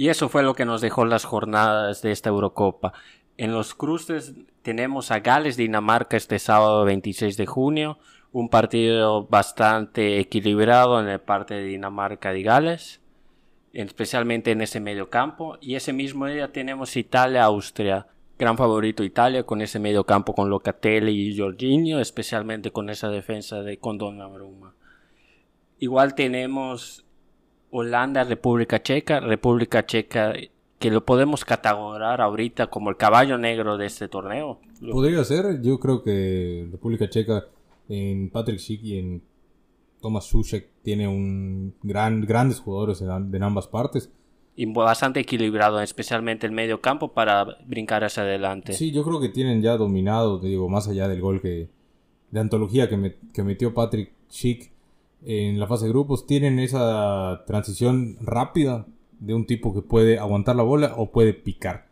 Y eso fue lo que nos dejó las jornadas de esta Eurocopa. En los cruces tenemos a Gales, Dinamarca este sábado 26 de junio. Un partido bastante equilibrado en el parte de Dinamarca y Gales, especialmente en ese medio campo. Y ese mismo día tenemos Italia-Austria. Gran favorito Italia con ese medio campo con Locatelli y Jorginho, especialmente con esa defensa de Donnarumma. Igual tenemos Holanda, República Checa, República Checa que lo podemos categorizar ahorita como el caballo negro de este torneo. Podría ser, yo creo que República Checa en Patrick Schick y en Thomas Sushek tiene un gran, grandes jugadores en, ambas partes. Y bastante equilibrado, especialmente el medio campo para brincar hacia adelante. Sí, yo creo que tienen ya dominado, digo, más allá del gol que de antología que, que metió Patrick Schick en la fase de grupos, tienen esa transición rápida de un tipo que puede aguantar la bola o puede picar.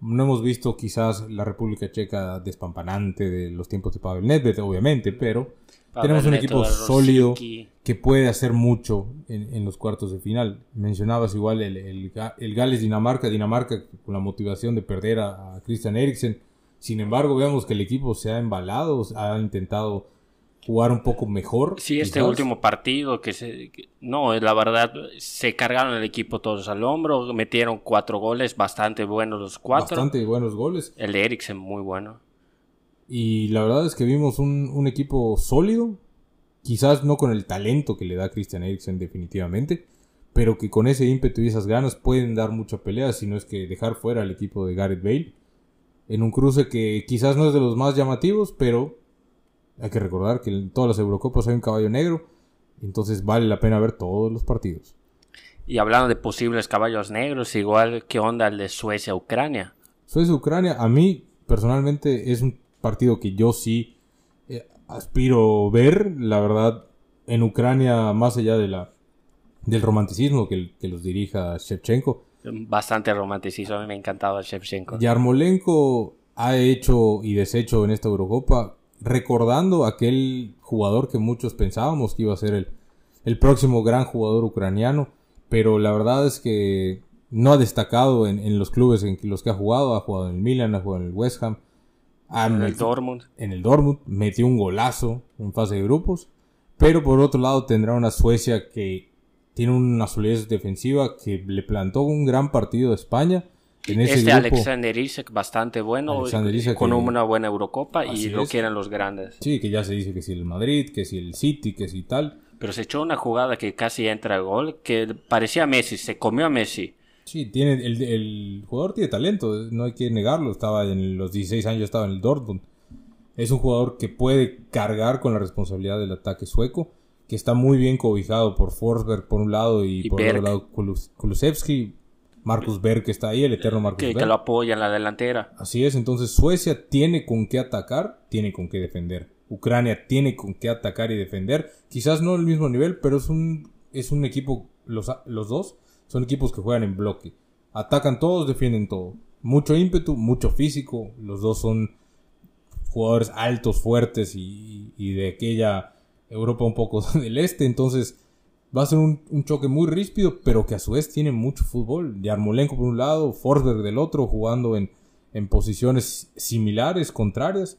No hemos visto quizás la República Checa despampanante de los tiempos de Pavel Nedved, obviamente, pero tenemos un equipo sólido que puede hacer mucho en, los cuartos de final. Mencionabas igual el, el, Gales-Dinamarca, Dinamarca con la motivación de perder a, a Christian Eriksen. Sin embargo, vemos que el equipo se ha embalado, ha intentado jugar un poco mejor. Sí, este último partido que se... no, la verdad, se cargaron el equipo todos al hombro, metieron cuatro goles, bastante buenos los cuatro. Bastante buenos goles. El de Eriksen, muy bueno. Y la verdad es que vimos un, equipo sólido, quizás no con el talento que le da Christian Eriksen definitivamente, pero que con ese ímpetu y esas ganas pueden dar mucha pelea, si no es que dejar fuera al equipo de Gareth Bale. En un cruce que quizás no es de los más llamativos, pero hay que recordar que en todas las Eurocopas hay un caballo negro, entonces vale la pena ver todos los partidos. Y hablando de posibles caballos negros, igual, ¿qué onda el de Suecia-Ucrania? Suecia-Ucrania, a mí personalmente es un partido que yo sí eh, aspiro ver, la verdad, en Ucrania, más allá de la, del romanticismo que, que los dirija Shevchenko. Bastante romanticismo, a mí me encantaba Shevchenko. Yarmolenko ha hecho y deshecho en esta Eurocopa recordando aquel jugador que muchos pensábamos que iba a ser el, el próximo gran jugador ucraniano, pero la verdad es que no ha destacado en, los clubes en los que ha jugado, ha jugado en el Milan, ha jugado en el West Ham, en el Dortmund. En el Dortmund metió un golazo en fase de grupos, pero por otro lado tendrá una Suecia que tiene una solidez defensiva que le plantó un gran partido a España este Alexander Isaac bastante bueno, con una buena Eurocopa y lo quieren los grandes. Sí, que ya se dice que si el Madrid, que si el City, que si tal. Pero se echó una jugada que casi entra a gol, que parecía Messi, se comió a Messi. Sí, tiene, el, jugador tiene talento, no hay que negarlo, estaba en los 16 años, estaba en el Dortmund. Es un jugador que puede cargar con la responsabilidad del ataque sueco, que está muy bien cobijado por Forsberg por un lado y, por otro lado Kulusevski Marcus Berg que está ahí, el eterno Marcus que, Que lo apoya en la delantera. Así es, entonces Suecia tiene con qué atacar, tiene con qué defender. Ucrania tiene con qué atacar y defender. Quizás no al mismo nivel, pero es un, es un equipo, los, los dos son equipos que juegan en bloque. Atacan todos, defienden todo. Mucho ímpetu, mucho físico. Los dos son jugadores altos, fuertes y, y de aquella Europa un poco del este. Entonces, Va a ser un, choque muy ríspido, pero que a su vez tiene mucho fútbol. Yarmolenko por un lado, Forsberg del otro, jugando en, en posiciones similares, contrarias.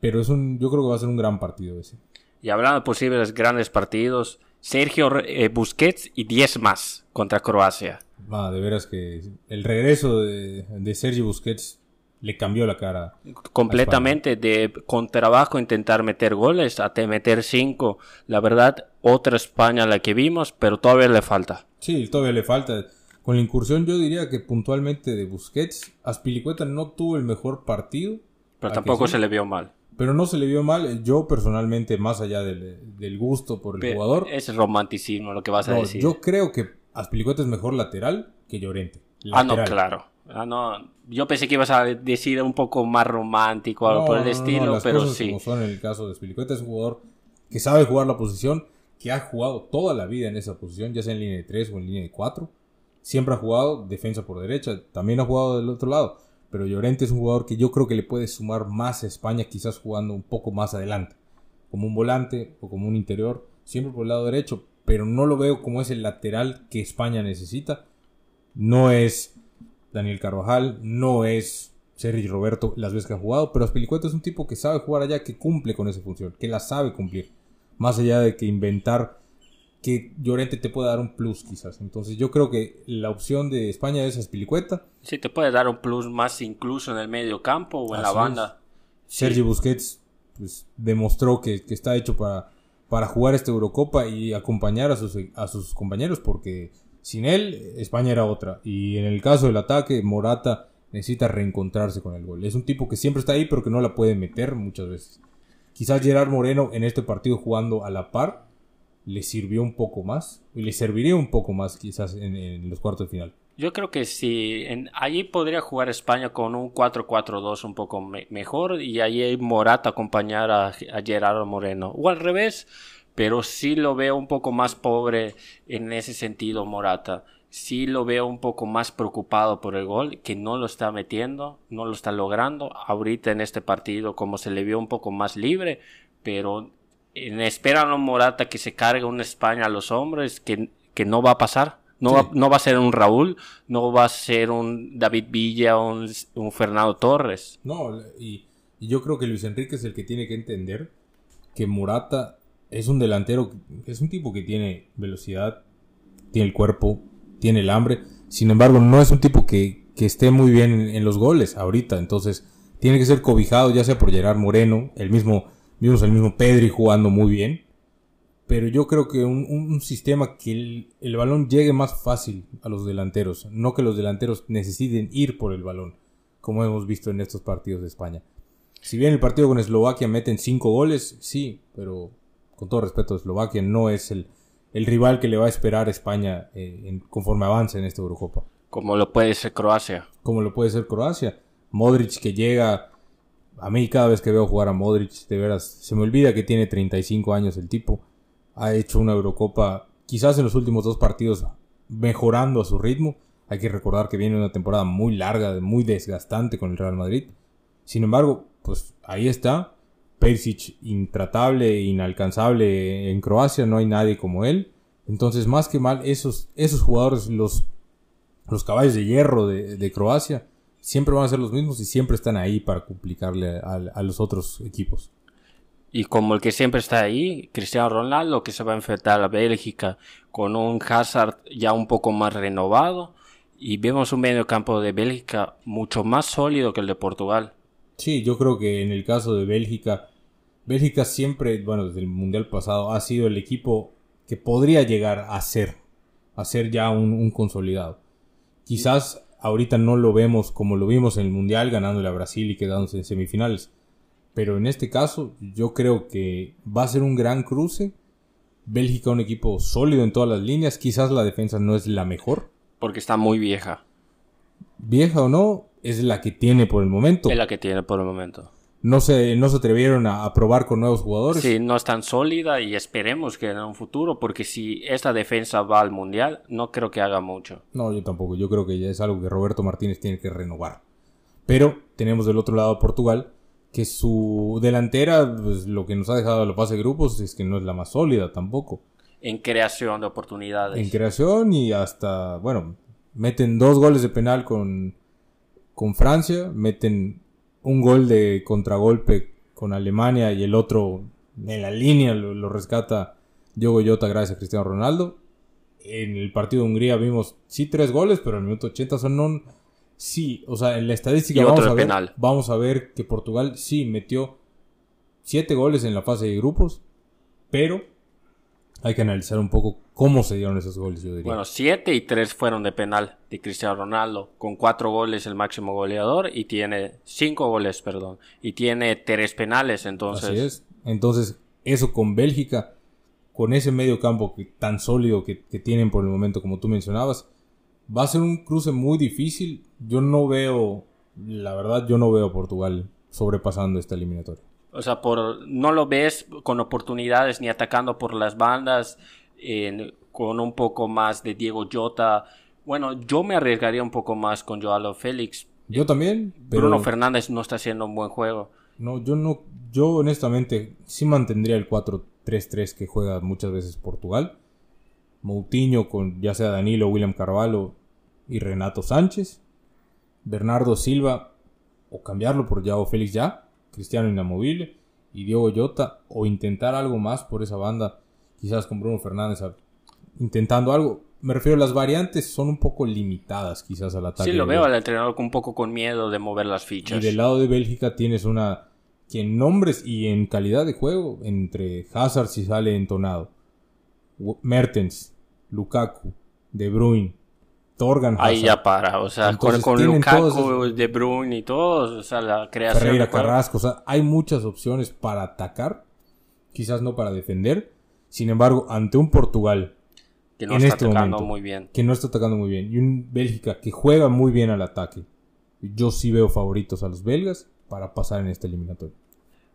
Pero es un, yo creo que va a ser un gran partido ese. Y hablando de posibles grandes partidos, Sergio eh, Busquets y 10 más contra Croacia. Va, de veras que el regreso de, de Sergio Busquets le cambió la cara. Completamente, de con trabajo intentar meter goles a meter cinco. La verdad, otra España la que vimos, pero todavía le falta. Sí, todavía le falta. Con la incursión yo diría que puntualmente de Busquets, Aspilicueta no tuvo el mejor partido. Pero tampoco se le vio mal. Pero no se le vio mal. Yo personalmente, más allá del, gusto por el jugador. Es romanticismo lo que vas a decir. Yo creo que Aspilicueta es mejor lateral que Llorente. Ah, no, claro. Ah, no. Yo pensé que ibas a decir un poco más romántico algo por el estilo, pero sí. Como son en el caso de Spilicueta, es un jugador que sabe jugar la posición, que ha jugado toda la vida en esa posición, ya sea en línea de 3 o en línea de 4. Siempre ha jugado defensa por derecha, también ha jugado del otro lado. Pero Llorente es un jugador que yo creo que le puede sumar más a España, quizás jugando un poco más adelante. Como un volante o como un interior, siempre por el lado derecho. Pero no lo veo como ese lateral que España necesita No es Daniel Carvajal, no es Sergio Roberto las veces que ha jugado, pero Aspilicueta es un tipo que sabe jugar allá, que cumple con esa función, que la sabe cumplir. Más allá de que inventar que Llorente te puede dar un plus quizás. Entonces yo creo que la opción de España es Aspilicueta. Sí, te puede dar un plus más incluso en el medio campo o en la banda. Sergio Busquets pues, demostró que, está hecho para, para jugar esta Eurocopa y acompañar a sus, a sus compañeros porque sin él España era otra. Y en el caso del ataque, Morata necesita reencontrarse con el gol. Es un tipo que siempre está ahí pero que no la puede meter muchas veces. Quizás Gerard Moreno en este partido jugando a la par le sirvió un poco más y le serviría un poco más quizás en, los cuartos de final. Yo creo que sí, en, allí podría jugar España con un 4-4-2 un poco mejor y allí Morata acompañar a, a, Gerardo Moreno. O al revés, pero sí lo veo un poco más pobre en ese sentido Morata. Sí lo veo un poco más preocupado por el gol, que no lo está metiendo, no lo está logrando. Ahorita en este partido como se le vio un poco más libre, pero en espera a Morata que se cargue una España a los hombres, que, que no va a pasar. No, va, no va a ser un Raúl, no va a ser un David Villa un, Fernando Torres. No, y, yo creo que Luis Enrique es el que tiene que entender que Morata es un delantero, es un tipo que tiene velocidad, tiene el cuerpo, tiene el hambre. Sin embargo, no es un tipo que, que esté muy bien en, los goles ahorita. Entonces, tiene que ser cobijado ya sea por Gerard Moreno, el mismo Vimos al mismo Pedri jugando muy bien. Pero yo creo que un, sistema que el, balón llegue más fácil a los delanteros. No que los delanteros necesiten ir por el balón. Como hemos visto en estos partidos de España. Si bien el partido con Eslovaquia meten cinco goles, sí, pero con todo respeto, Eslovaquia no es el, el rival que le va a esperar a España eh, conforme avance en esta Eurocopa. Como lo puede ser Croacia. Como lo puede ser Croacia. Modric que llega a mí cada vez que veo jugar a Modric, de veras, se me olvida que tiene 35 años el tipo. Ha hecho una Eurocopa, quizás en los últimos dos partidos, mejorando a su ritmo. Hay que recordar que viene una temporada muy larga, muy desgastante con el Real Madrid. Sin embargo, pues ahí está. Perisic intratable, inalcanzable en Croacia, no hay nadie como él. Entonces, más que mal, esos, esos jugadores, los, los caballos de hierro de, de Croacia, siempre van a ser los mismos y siempre están ahí para complicarle a, los otros equipos. Y como el que siempre está ahí, Cristiano Ronaldo, que se va a enfrentar a Bélgica con un Hazard ya un poco más renovado. Y vemos un medio campo de Bélgica mucho más sólido que el de Portugal. Sí, yo creo que en el caso de Bélgica, Bélgica siempre, bueno, desde el Mundial pasado, ha sido el equipo que podría llegar a ser, a ser ya un, un consolidado. Quizás ahorita no lo vemos como lo vimos en el Mundial, ganándole a Brasil y quedándose en semifinales. Pero en este caso, yo creo que va a ser un gran cruce. Bélgica, un equipo sólido en todas las líneas. Quizás la defensa no es la mejor. Porque está muy vieja. Vieja o no, es la que tiene por el momento. Es la que tiene por el momento no se, no se atrevieron a, probar con nuevos jugadores. Sí, no es tan sólida y esperemos que en un futuro, porque si esta defensa va al mundial, no creo que haga mucho. No, yo tampoco. Yo creo que ya es algo que Roberto Martínez tiene que renovar. Pero tenemos del otro lado a Portugal, que su delantera, pues, lo que nos ha dejado a los pase de grupos es que no es la más sólida tampoco. En creación de oportunidades. En creación y hasta, bueno, meten dos goles de penal con, con Francia, meten un gol de contragolpe con Alemania y el otro en la línea lo, rescata Diogo Jota gracias a Cristiano Ronaldo. En el partido de Hungría vimos sí tres goles, pero en el minuto 80 son un sí, o sea, en la estadística vamos a, ver, vamos a ver que Portugal sí metió siete goles en la fase de grupos, pero hay que analizar un poco cómo se dieron esos goles, yo diría. Bueno, siete y tres fueron de penal de Cristiano Ronaldo, con cuatro goles el máximo goleador y tiene cinco goles, perdón, y tiene tres penales, entonces. Así es. Entonces, eso con Bélgica, con ese medio campo que, tan sólido que, que tienen por el momento, como tú mencionabas, va a ser un cruce muy difícil. Yo no veo, la verdad, yo no veo a Portugal sobrepasando esta eliminatoria. O sea, por, no lo ves con oportunidades ni atacando por las bandas, con un poco más de Diego Jota. Bueno, yo me arriesgaría un poco más con Joao Félix. Yo también. Bruno Fernández no está haciendo un buen juego. No, yo no, yo honestamente sí mantendría el 4-3-3 que juega muchas veces Portugal. Moutinho con ya sea Danilo William Carvalho y Renato Sánchez, Bernardo Silva o cambiarlo por Yao Félix ya, Cristiano inamovible y Diego Llota o intentar algo más por esa banda, quizás con Bruno Fernández intentando algo. Me refiero a las variantes son un poco limitadas quizás al ataque. Sí, lo veo al entrenador un poco con miedo de mover las fichas. Y del lado de Bélgica tienes una que en nombres y en calidad de juego entre Hazard si sale entonado, Mertens, Lukaku, De Bruyne, Ahí ya para, o sea, con, Lukaku, De Bruyne y todos, o sea, la creación Ferreira, Carrasco, o sea, hay muchas opciones para atacar, quizás no para defender. Sin embargo, ante un Portugal que no está este atacando muy bien. Que no está atacando muy bien. Y un Bélgica que juega muy bien al ataque. Yo sí veo favoritos a los belgas para pasar en este eliminatorio.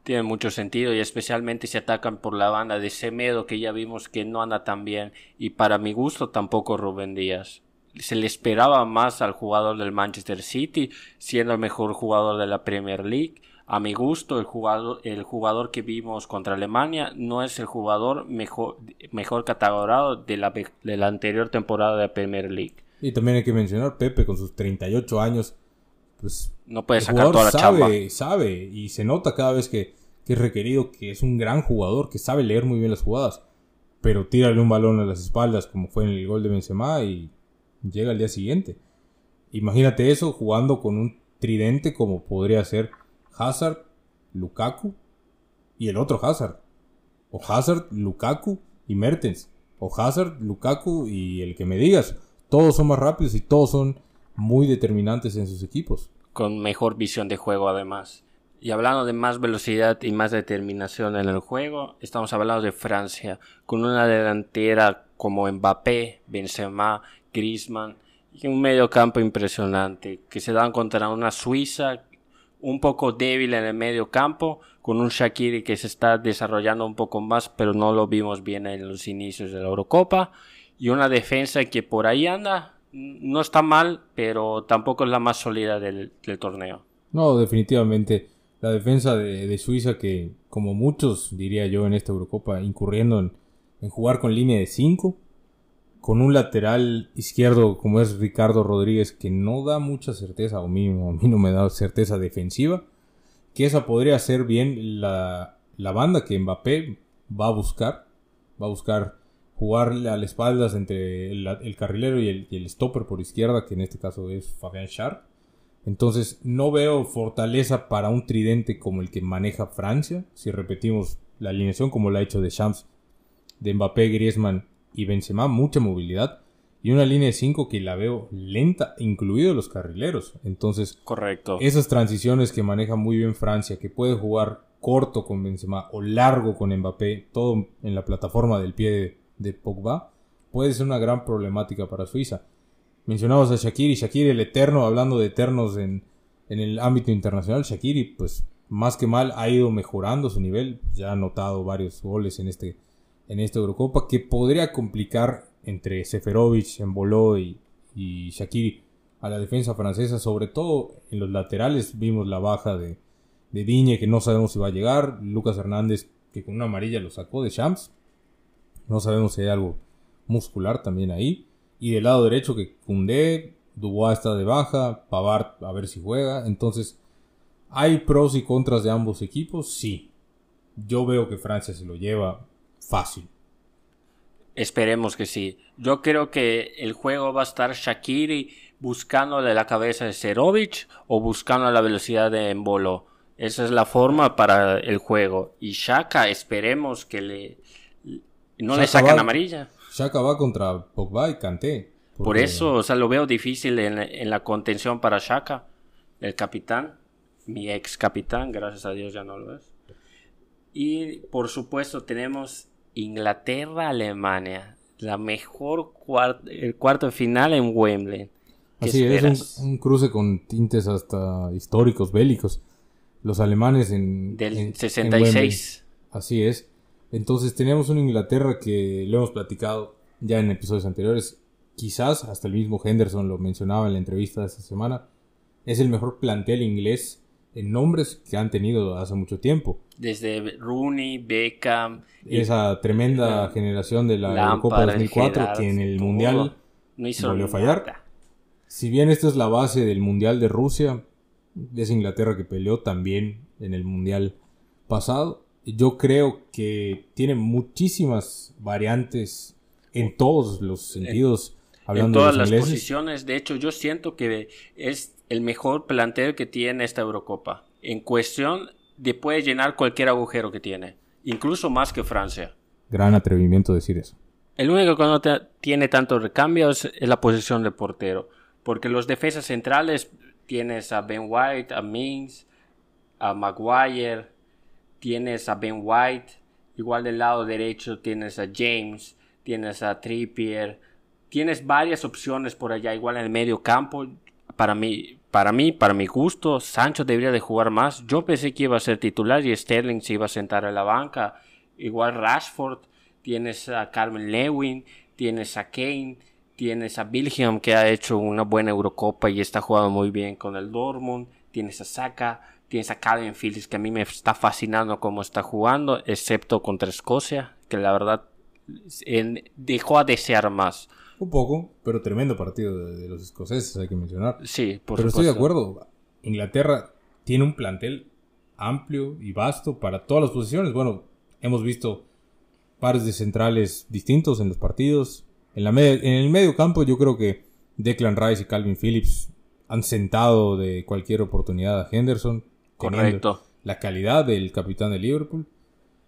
Tiene mucho sentido y especialmente si atacan por la banda de Semedo que ya vimos que no anda tan bien y para mi gusto tampoco Rubén Díaz. Se le esperaba más al jugador del Manchester City siendo el mejor jugador de la Premier League a mi gusto, el jugador, el jugador que vimos contra Alemania no es el jugador mejor, mejor catalogado de la, de la anterior temporada de Premier League. Y también hay que mencionar Pepe con sus 38 años, pues no puede sacar toda la sabe, Sabe y se nota cada vez que, que, es requerido que es un gran jugador, que sabe leer muy bien las jugadas, pero tírale un balón a las espaldas como fue en el gol de Benzema y llega al día siguiente. Imagínate eso jugando con un tridente como podría ser Hazard, Lukaku y el otro Hazard. O Hazard, Lukaku y Mertens. O Hazard, Lukaku y el que me digas. Todos son más rápidos y todos son muy determinantes en sus equipos. Con mejor visión de juego además. Y hablando de más velocidad y más determinación en el juego, estamos hablando de Francia, con una delantera como Mbappé, Benzema, Griezmann y un medio campo impresionante, que se dan contra una Suiza un poco débil en el medio campo, con un Shakiri que se está desarrollando un poco más, pero no lo vimos bien en los inicios de la Eurocopa, y una defensa que por ahí anda, no está mal, pero tampoco es la más sólida del, torneo. No, definitivamente. La defensa de, Suiza que, como muchos, diría yo, en esta Eurocopa, incurriendo en, en jugar con línea de 5, con un lateral izquierdo como es Ricardo Rodríguez que no da mucha certeza, o mínimo a mí no me da certeza defensiva, que esa podría ser bien la, la banda que Mbappé va a buscar, va a buscar jugarle a las espaldas entre el, carrilero y el, el, stopper por izquierda, que en este caso es Fabián Char. Entonces no veo fortaleza para un tridente como el que maneja Francia, si repetimos la alineación como la ha hecho de Champs, de Mbappé, Griezmann y Benzema mucha movilidad y una línea de 5 que la veo lenta, incluidos los carrileros. Entonces, correcto. Esas transiciones que maneja muy bien Francia, que puede jugar corto con Benzema o largo con Mbappé, todo en la plataforma del pie de, Pogba, puede ser una gran problemática para Suiza. Mencionamos a Shakiri, Shakiri el eterno, hablando de eternos en, en el ámbito internacional, Shakiri pues más que mal ha ido mejorando su nivel, ya ha anotado varios goles en este en esta Eurocopa que podría complicar entre Seferovic, Emboló y, y Shakiri a la defensa francesa, sobre todo en los laterales. Vimos la baja de, de Diñe que no sabemos si va a llegar, Lucas Hernández que con una amarilla lo sacó de Champs, no sabemos si hay algo muscular también ahí, y del lado derecho que Koundé, Dubois está de baja, Pavard a ver si juega, entonces hay pros y contras de ambos equipos, sí, yo veo que Francia se lo lleva fácil. Esperemos que sí. Yo creo que el juego va a estar Shakiri buscándole la cabeza de Serovic o buscando la velocidad de Embolo. Esa es la forma para el juego. Y Shaka, esperemos que le no le sacan amarilla. Shaka va contra Pogba y Kanté. Por eso, o sea, lo veo difícil en, en la contención para Shaka, el capitán, mi ex capitán, gracias a Dios ya no lo es. Y por supuesto tenemos Inglaterra-Alemania. La mejor el cuarto final en Wembley. Así es, un, cruce con tintes hasta históricos, bélicos. Los alemanes en... Del 66. Así es. Entonces tenemos una Inglaterra que lo hemos platicado ya en episodios anteriores. Quizás hasta el mismo Henderson lo mencionaba en la entrevista de esta semana. Es el mejor plantel inglés nombres que han tenido hace mucho tiempo. Desde Rooney, Beckham. Esa tremenda generación de la Copa 2004 que en el Mundial no hizo volvió a fallar. si bien esta es la base del Mundial de Rusia, es Inglaterra que peleó también en el Mundial pasado. Yo creo que tiene muchísimas variantes en todos los sentidos. Hablando en todas las posiciones, de hecho yo siento que es el mejor plantel que tiene esta Eurocopa. En cuestión de puede llenar cualquier agujero que tiene, incluso más que Francia. Gran atrevimiento decir eso. El único que no tiene tantos recambios es la posición de portero, porque los defensas centrales tienes a Ben White, a Mings, a Maguire, tienes a Ben White, igual del lado derecho tienes a James, tienes a Trippier, tienes varias opciones por allá, igual en el medio campo. Para mí, para mí, para mi gusto, Sancho debería de jugar más. Yo pensé que iba a ser titular y Sterling se iba a sentar en la banca. Igual Rashford, tienes a Carmen Lewin, tienes a Kane, tienes a Billingham que ha hecho una buena Eurocopa y está jugando muy bien con el Dortmund, tienes a Saka, tienes a Calvin Phillips que a mí me está fascinando cómo está jugando, excepto contra Escocia, que la verdad dejó a desear más. Un poco, pero tremendo partido de, los escoceses, hay que mencionar. Sí, por Pero estoy de acuerdo. Inglaterra tiene un plantel amplio y vasto para todas las posiciones. Bueno, hemos visto pares de centrales distintos en los partidos. En, la en el medio campo yo creo que Declan Rice y Calvin Phillips han sentado de cualquier oportunidad a Henderson. Correcto. La calidad del capitán de Liverpool.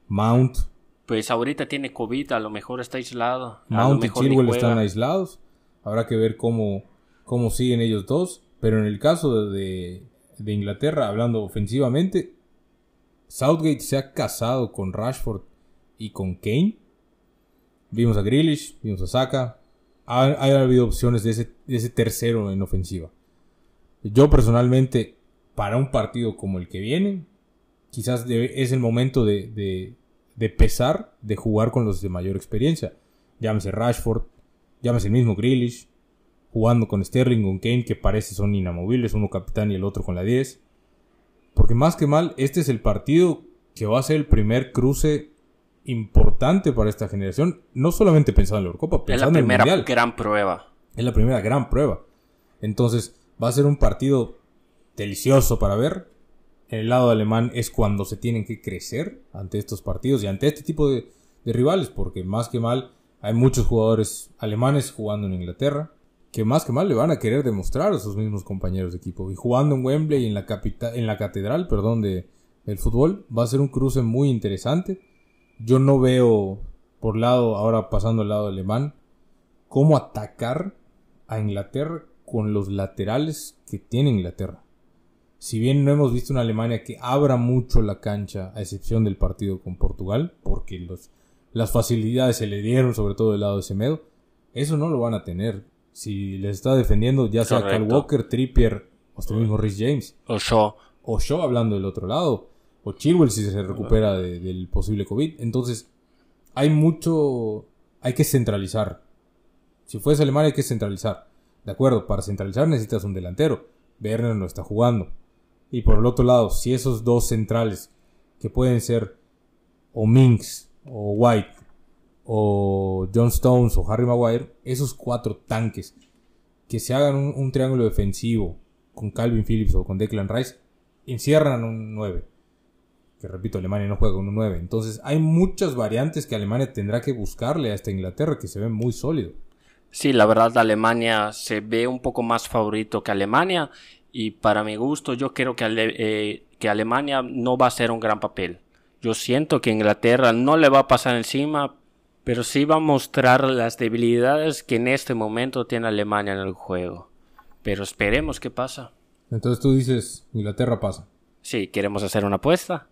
Mount pues ahorita tiene COVID, a lo mejor está aislado. Mount y Chilwell están aislados. Habrá que ver cómo, cómo siguen ellos dos. Pero en el caso de, de Inglaterra, hablando ofensivamente, Southgate se ha casado con Rashford y con Kane. Vimos a Grealish, vimos a Saka. Ha, habido opciones de ese, de ese, tercero en ofensiva. Yo personalmente, para un partido como el que viene, quizás es el momento de, de pesar de jugar con los de mayor experiencia. Llámese Rashford, llámese el mismo Grealish, jugando con Sterling, con Kane, que parece son inamovibles, uno capitán y el otro con la 10. Porque más que mal, este es el partido que va a ser el primer cruce importante para esta generación, no solamente pensando en la Eurocopa, pensando en la primera gran prueba. Es la primera gran prueba. Entonces, va a ser un partido delicioso para ver, en el lado alemán es cuando se tienen que crecer ante estos partidos y ante este tipo de, rivales, porque más que mal hay muchos jugadores alemanes jugando en Inglaterra que más que mal le van a querer demostrar a sus mismos compañeros de equipo. Y jugando en Wembley, en la, en la catedral perdón, de, del fútbol, va a ser un cruce muy interesante. Yo no veo, por lado, ahora pasando al lado alemán, cómo atacar a Inglaterra con los laterales que tiene Inglaterra si bien no hemos visto una Alemania que abra mucho la cancha, a excepción del partido con Portugal, porque los, las facilidades se le dieron, sobre todo del lado de Semedo, eso no lo van a tener. Si les está defendiendo, ya sea Cal Walker, Trippier, o hasta mismo Rhys James. O Shaw. O Shaw hablando del otro lado. O Chilwell si se recupera del posible COVID. Entonces, hay mucho... Hay que centralizar. Si fuese Alemania hay que centralizar. De acuerdo, para centralizar necesitas un delantero. Werner no está jugando. Y por el otro lado, si esos dos centrales, que pueden ser o Minks, o White, o John Stones, o Harry Maguire, esos cuatro tanques, que se hagan un, triángulo defensivo con Calvin Phillips o con Declan Rice, encierran un 9. Que repito, Alemania no juega un 9. Entonces hay muchas variantes que Alemania tendrá que buscarle a esta Inglaterra que se ve muy sólido. Sí, la verdad Alemania se ve un poco más favorito que Alemania y para mi gusto yo creo que, eh, que Alemania no va a hacer un gran papel. Yo siento que Inglaterra no le va a pasar encima, pero sí va a mostrar las debilidades que en este momento tiene Alemania en el juego. Pero esperemos qué pasa. Entonces tú dices, Inglaterra pasa. Sí, ¿queremos hacer una apuesta?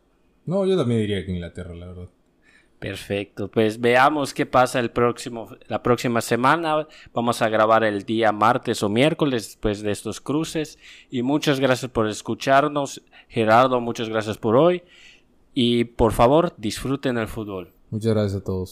No, yo también diría que Inglaterra, la verdad. Perfecto, pues veamos qué pasa el próximo, la próxima semana. Vamos a grabar el día martes o miércoles después de estos cruces. Y muchas gracias por escucharnos. Gerardo, muchas gracias por hoy. Y por favor, disfruten el fútbol. Muchas gracias a todos.